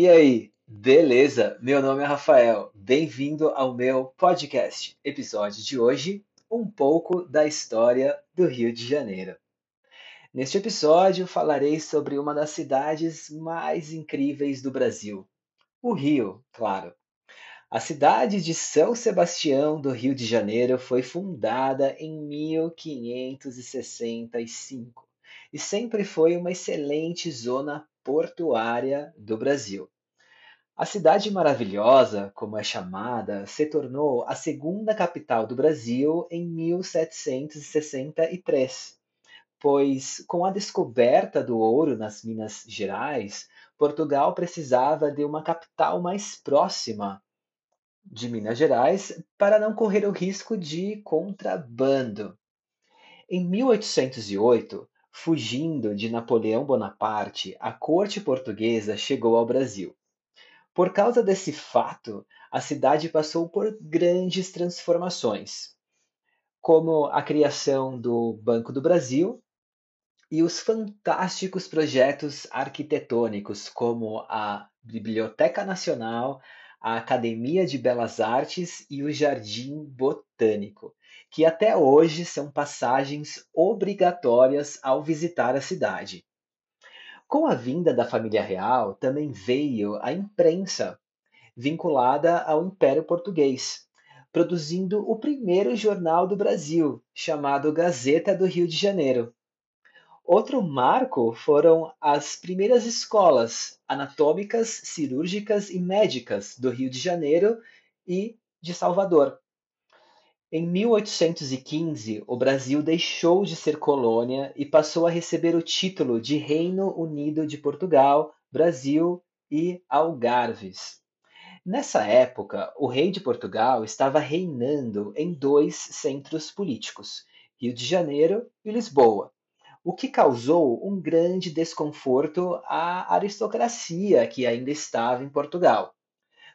E aí, beleza? Meu nome é Rafael. Bem-vindo ao meu podcast. Episódio de hoje, um pouco da história do Rio de Janeiro. Neste episódio falarei sobre uma das cidades mais incríveis do Brasil, o Rio, claro. A cidade de São Sebastião do Rio de Janeiro foi fundada em 1565 e sempre foi uma excelente zona portuária do Brasil. A cidade maravilhosa, como é chamada, se tornou a segunda capital do Brasil em 1763, pois com a descoberta do ouro nas Minas Gerais, Portugal precisava de uma capital mais próxima de Minas Gerais para não correr o risco de contrabando. Em 1808, fugindo de Napoleão Bonaparte, a corte portuguesa chegou ao Brasil. Por causa desse fato, a cidade passou por grandes transformações, como a criação do Banco do Brasil e os fantásticos projetos arquitetônicos, como a Biblioteca Nacional, a Academia de Belas Artes e o Jardim Botânico, que até hoje são passagens obrigatórias ao visitar a cidade. Com a vinda da família real, também veio a imprensa, vinculada ao Império Português, produzindo o primeiro jornal do Brasil, chamado Gazeta do Rio de Janeiro. Outro marco foram as primeiras escolas anatômicas, cirúrgicas e médicas do Rio de Janeiro e de Salvador. Em 1815, o Brasil deixou de ser colônia e passou a receber o título de Reino Unido de Portugal, Brasil e Algarves. Nessa época, o rei de Portugal estava reinando em dois centros políticos, Rio de Janeiro e Lisboa, o que causou um grande desconforto à aristocracia que ainda estava em Portugal,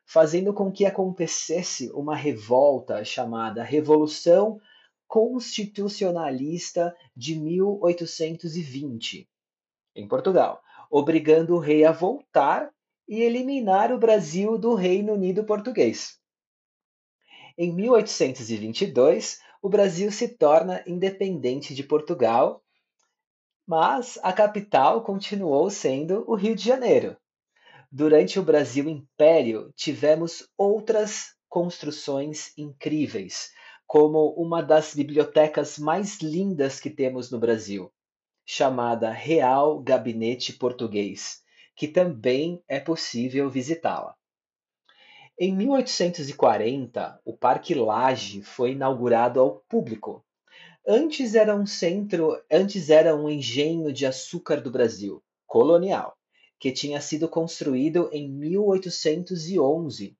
fazendo com que acontecesse uma revolta chamada Revolução Constitucionalista de 1820, em Portugal, obrigando o rei a voltar e eliminar o Brasil do Reino Unido Português. Em 1822, o Brasil se torna independente de Portugal mas a capital continuou sendo o Rio de Janeiro. Durante o Brasil Império, tivemos outras construções incríveis, como uma das bibliotecas mais lindas que temos no Brasil, chamada Real Gabinete Português, que também é possível visitá-la. Em 1840, o Parque Lage foi inaugurado ao público Antes era um centro, antes era um engenho de açúcar do Brasil, colonial, que tinha sido construído em 1811.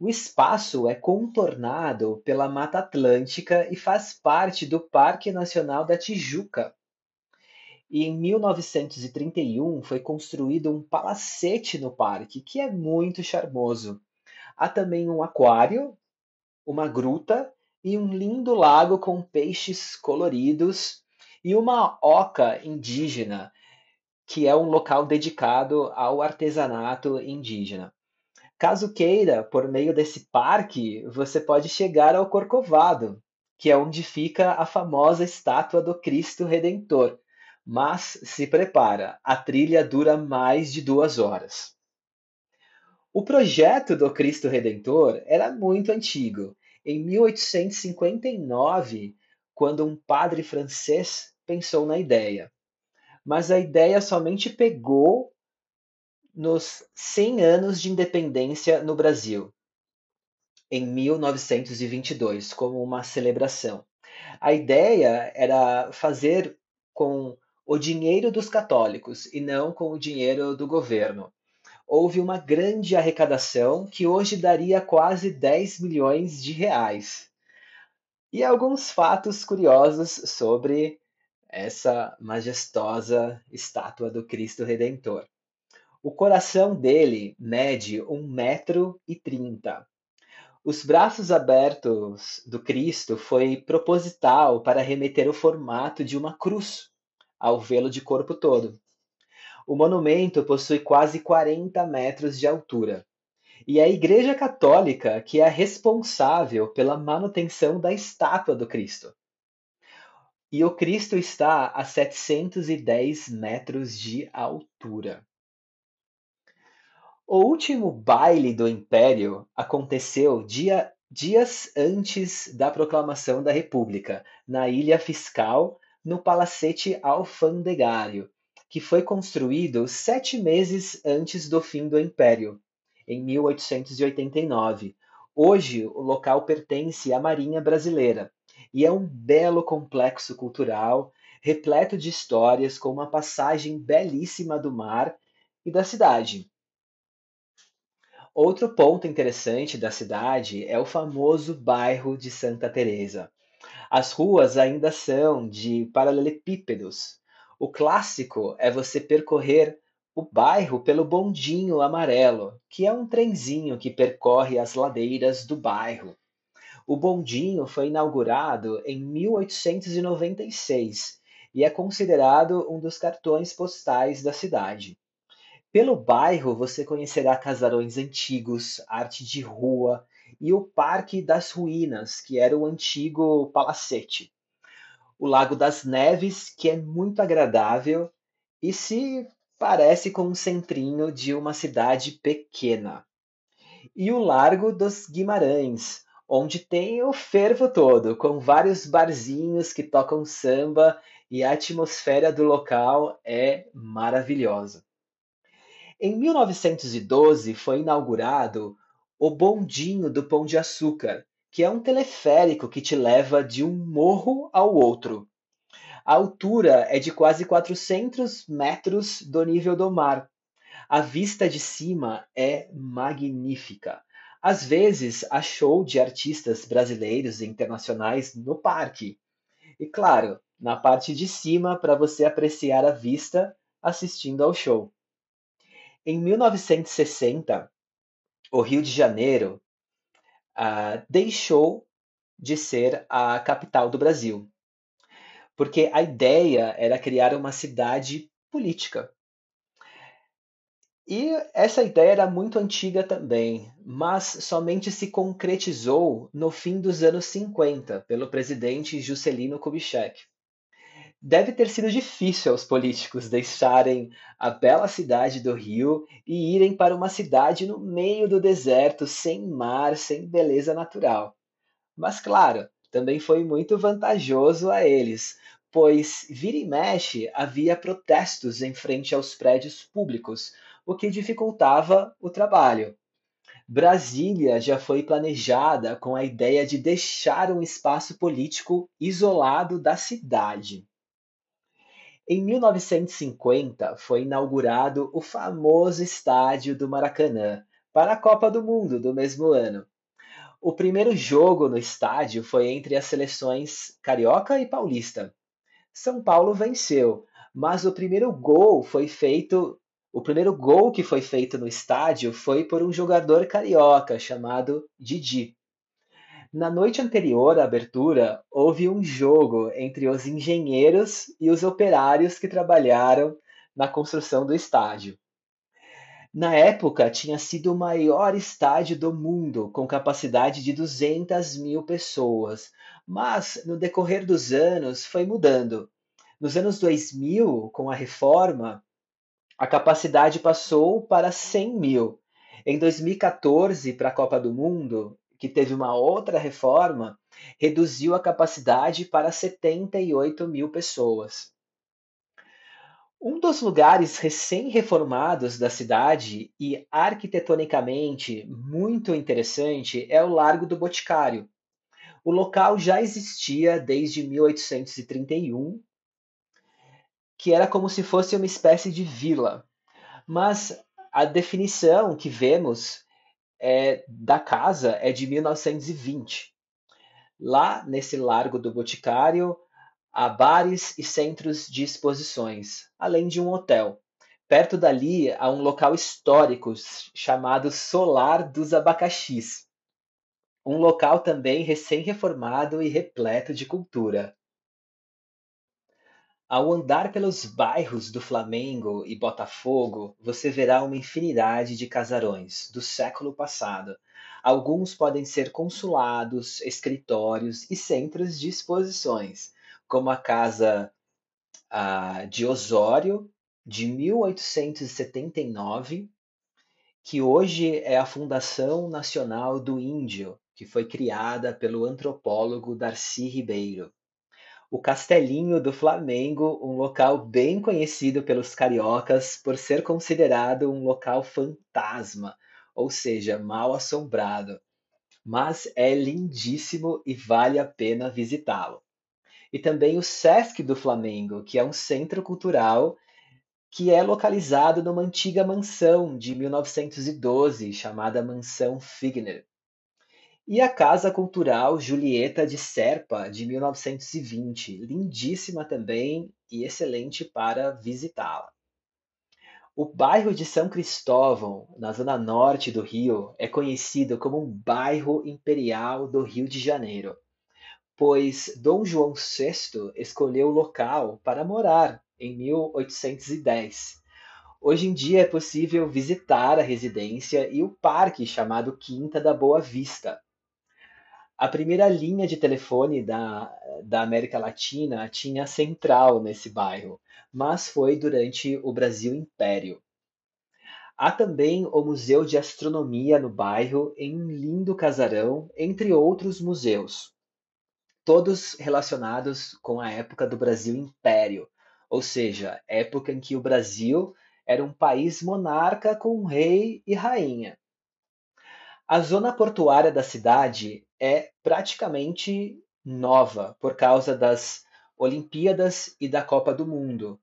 O espaço é contornado pela Mata Atlântica e faz parte do Parque Nacional da Tijuca. E em 1931 foi construído um palacete no parque, que é muito charmoso. Há também um aquário, uma gruta e um lindo lago com peixes coloridos e uma oca indígena, que é um local dedicado ao artesanato indígena. Caso queira, por meio desse parque, você pode chegar ao Corcovado, que é onde fica a famosa estátua do Cristo Redentor. Mas se prepara, a trilha dura mais de duas horas. O projeto do Cristo Redentor era muito antigo em 1859, quando um padre francês pensou na ideia. Mas a ideia somente pegou nos 100 anos de independência no Brasil, em 1922, como uma celebração. A ideia era fazer com o dinheiro dos católicos e não com o dinheiro do governo houve uma grande arrecadação que hoje daria quase 10 milhões de reais. E alguns fatos curiosos sobre essa majestosa estátua do Cristo Redentor. O coração dele mede 1,30 metro e trinta. Os braços abertos do Cristo foi proposital para remeter o formato de uma cruz ao vê-lo de corpo todo. O monumento possui quase 40 metros de altura. E é a Igreja Católica que é responsável pela manutenção da estátua do Cristo. E o Cristo está a 710 metros de altura. O último baile do Império aconteceu dia, dias antes da proclamação da República, na Ilha Fiscal, no Palacete Alfandegário, que foi construído sete meses antes do fim do Império, em 1889. Hoje, o local pertence à Marinha Brasileira e é um belo complexo cultural, repleto de histórias, com uma passagem belíssima do mar e da cidade. Outro ponto interessante da cidade é o famoso bairro de Santa Teresa. As ruas ainda são de paralelepípedos. O clássico é você percorrer o bairro pelo bondinho amarelo, que é um trenzinho que percorre as ladeiras do bairro. O bondinho foi inaugurado em 1896 e é considerado um dos cartões postais da cidade. Pelo bairro você conhecerá casarões antigos, arte de rua e o Parque das Ruínas, que era o antigo palacete. O Lago das Neves, que é muito agradável e se parece com um centrinho de uma cidade pequena. E o Largo dos Guimarães, onde tem o fervo todo, com vários barzinhos que tocam samba e a atmosfera do local é maravilhosa. Em 1912 foi inaugurado o Bondinho do Pão de Açúcar, que é um teleférico que te leva de um morro ao outro. A altura é de quase 400 metros do nível do mar. A vista de cima é magnífica. Às vezes há show de artistas brasileiros e internacionais no parque. E claro, na parte de cima para você apreciar a vista assistindo ao show. Em 1960, o Rio de Janeiro uh, deixou de ser a capital do Brasil, porque a ideia era criar uma cidade política. E essa ideia era muito antiga também, mas somente se concretizou no fim dos anos 50 pelo presidente Juscelino Kubitschek. Deve ter sido difícil aos políticos deixarem a bela cidade do Rio e irem para uma cidade no meio do deserto, sem mar, sem beleza natural. Mas, claro, também foi muito vantajoso a eles, pois vira e mexe havia protestos em frente aos prédios públicos, o que dificultava o trabalho. Brasília já foi planejada com a ideia de deixar um espaço político isolado da cidade. Em 1950 foi inaugurado o famoso estádio do Maracanã para a Copa do Mundo do mesmo ano. O primeiro jogo no estádio foi entre as seleções carioca e paulista. São Paulo venceu, mas o primeiro gol foi feito, o primeiro gol que foi feito no estádio foi por um jogador carioca chamado Didi. Na noite anterior à abertura, houve um jogo entre os engenheiros e os operários que trabalharam na construção do estádio. Na época, tinha sido o maior estádio do mundo, com capacidade de 200 mil pessoas, mas no decorrer dos anos foi mudando. Nos anos 2000, com a reforma, a capacidade passou para 100 mil. Em 2014, para a Copa do Mundo, que teve uma outra reforma, reduziu a capacidade para 78 mil pessoas. Um dos lugares recém-reformados da cidade e arquitetonicamente muito interessante é o Largo do Boticário. O local já existia desde 1831, que era como se fosse uma espécie de vila. Mas a definição que vemos é, da casa é de 1920. Lá nesse Largo do Boticário há bares e centros de exposições, além de um hotel. Perto dali há um local histórico chamado Solar dos Abacaxis, um local também recém-reformado e repleto de cultura. Ao andar pelos bairros do Flamengo e Botafogo, você verá uma infinidade de casarões do século passado. Alguns podem ser consulados, escritórios e centros de exposições, como a Casa de Osório, de 1879, que hoje é a Fundação Nacional do Índio, que foi criada pelo antropólogo Darcy Ribeiro. O Castelinho do Flamengo, um local bem conhecido pelos cariocas por ser considerado um local fantasma, ou seja, mal assombrado. Mas é lindíssimo e vale a pena visitá-lo. E também o Sesc do Flamengo, que é um centro cultural que é localizado numa antiga mansão de 1912 chamada Mansão Figner. E a Casa Cultural Julieta de Serpa, de 1920, lindíssima também e excelente para visitá-la. O bairro de São Cristóvão, na zona norte do Rio, é conhecido como um bairro imperial do Rio de Janeiro, pois Dom João VI escolheu o local para morar em 1810. Hoje em dia é possível visitar a residência e o parque chamado Quinta da Boa Vista. A primeira linha de telefone da, da América Latina tinha central nesse bairro, mas foi durante o Brasil Império. Há também o Museu de Astronomia no bairro, em um lindo casarão, entre outros museus, todos relacionados com a época do Brasil Império, ou seja, época em que o Brasil era um país monarca com rei e rainha. A zona portuária da cidade é praticamente nova por causa das Olimpíadas e da Copa do Mundo.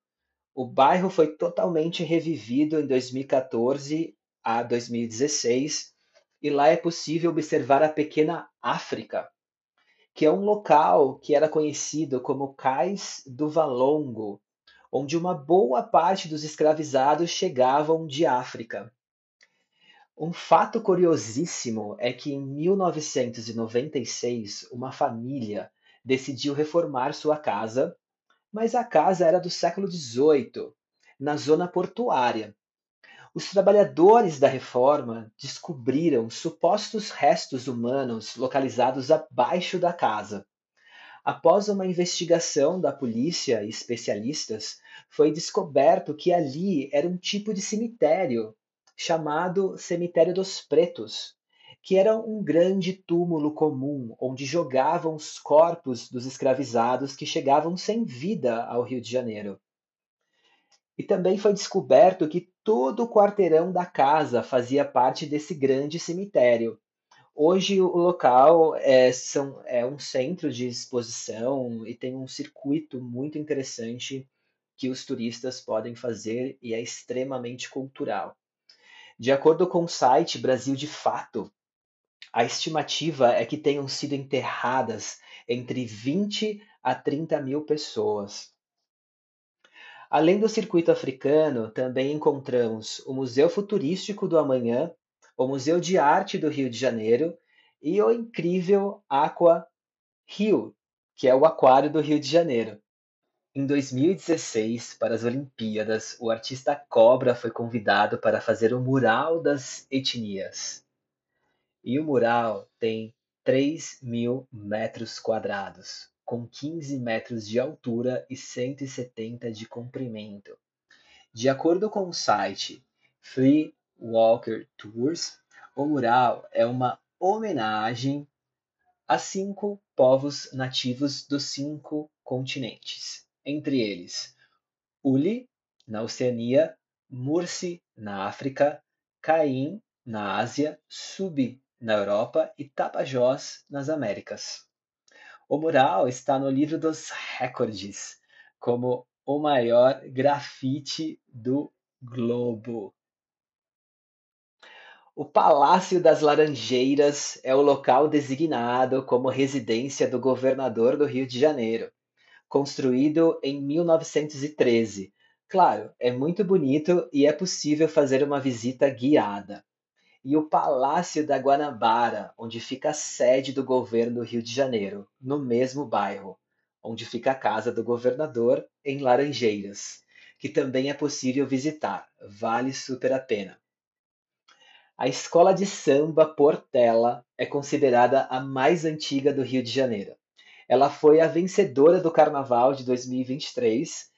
O bairro foi totalmente revivido em 2014 a 2016 e lá é possível observar a pequena África, que é um local que era conhecido como Cais do Valongo, onde uma boa parte dos escravizados chegavam de África. Um fato curiosíssimo é que em 1996 uma família decidiu reformar sua casa, mas a casa era do século XVIII, na zona portuária. Os trabalhadores da reforma descobriram supostos restos humanos localizados abaixo da casa. Após uma investigação da polícia e especialistas, foi descoberto que ali era um tipo de cemitério chamado Cemitério dos Pretos, que era um grande túmulo comum onde jogavam os corpos dos escravizados que chegavam sem vida ao Rio de Janeiro. E também foi descoberto que todo o quarteirão da casa fazia parte desse grande cemitério. Hoje o local é, são, é um centro de exposição e tem um circuito muito interessante que os turistas podem fazer e é extremamente cultural. De acordo com o site Brasil de Fato, a estimativa é que tenham sido enterradas entre 20 a 30 mil pessoas. Além do circuito africano, também encontramos o Museu Futurístico do Amanhã, o Museu de Arte do Rio de Janeiro e o incrível Aqua Rio, que é o aquário do Rio de Janeiro. Em 2016, para as Olimpíadas, o artista Cobra foi convidado para fazer o Mural das Etnias. E o mural tem 3 mil metros quadrados, com 15 metros de altura e 170 de comprimento. De acordo com o site Free Walker Tours, o mural é uma homenagem a cinco povos nativos dos cinco continentes entre eles Uli, na Oceania, Mursi, na África, Caim, na Ásia, Subi, na Europa e Tapajós, nas Américas. O mural está no livro dos recordes como o maior grafite do globo. O Palácio das Laranjeiras é o local designado como residência do governador do Rio de Janeiro construído em 1913. Claro, é muito bonito e é possível fazer uma visita guiada. E o Palácio da Guanabara, onde fica a sede do governo do Rio de Janeiro, no mesmo bairro. onde fica a casa do governador, em Laranjeiras, que também é possível visitar, vale super a pena. A escola de samba Portela é considerada a mais antiga do Rio de Janeiro. Ela foi a vencedora do Carnaval de 2023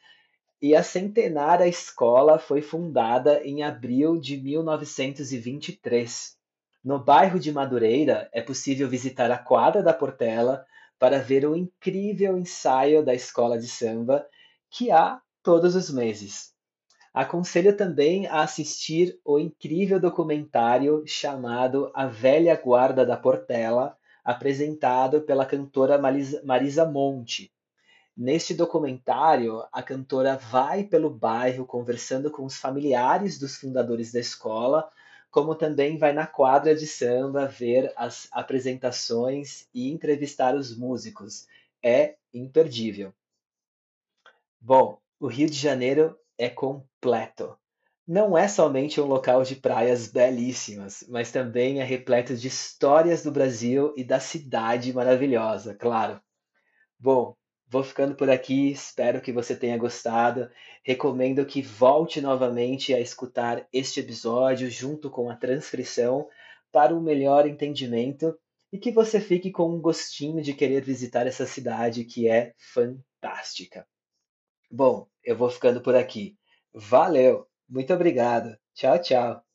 e a centenária escola foi fundada em abril de 1923. No bairro de Madureira é possível visitar a quadra da Portela para ver o incrível ensaio da escola de samba que há todos os meses. Aconselho também a assistir o incrível documentário chamado A Velha Guarda da Portela, apresentado pela cantora Marisa Monte. Neste documentário, a cantora vai pelo bairro conversando com os familiares dos fundadores da escola, como também vai na quadra de samba ver as apresentações e entrevistar os músicos. É imperdível. Bom, o Rio de Janeiro é completo. Não é somente um local de praias belíssimas, mas também é repleto de histórias do Brasil e da cidade maravilhosa, claro. Bom, vou ficando por aqui, espero que você tenha gostado. Recomendo que volte novamente a escutar este episódio junto com a transcrição para um melhor entendimento e que você fique com um gostinho de querer visitar essa cidade que é fantástica. Bom, eu vou ficando por aqui. Valeu! Muito obrigado. Tchau, tchau.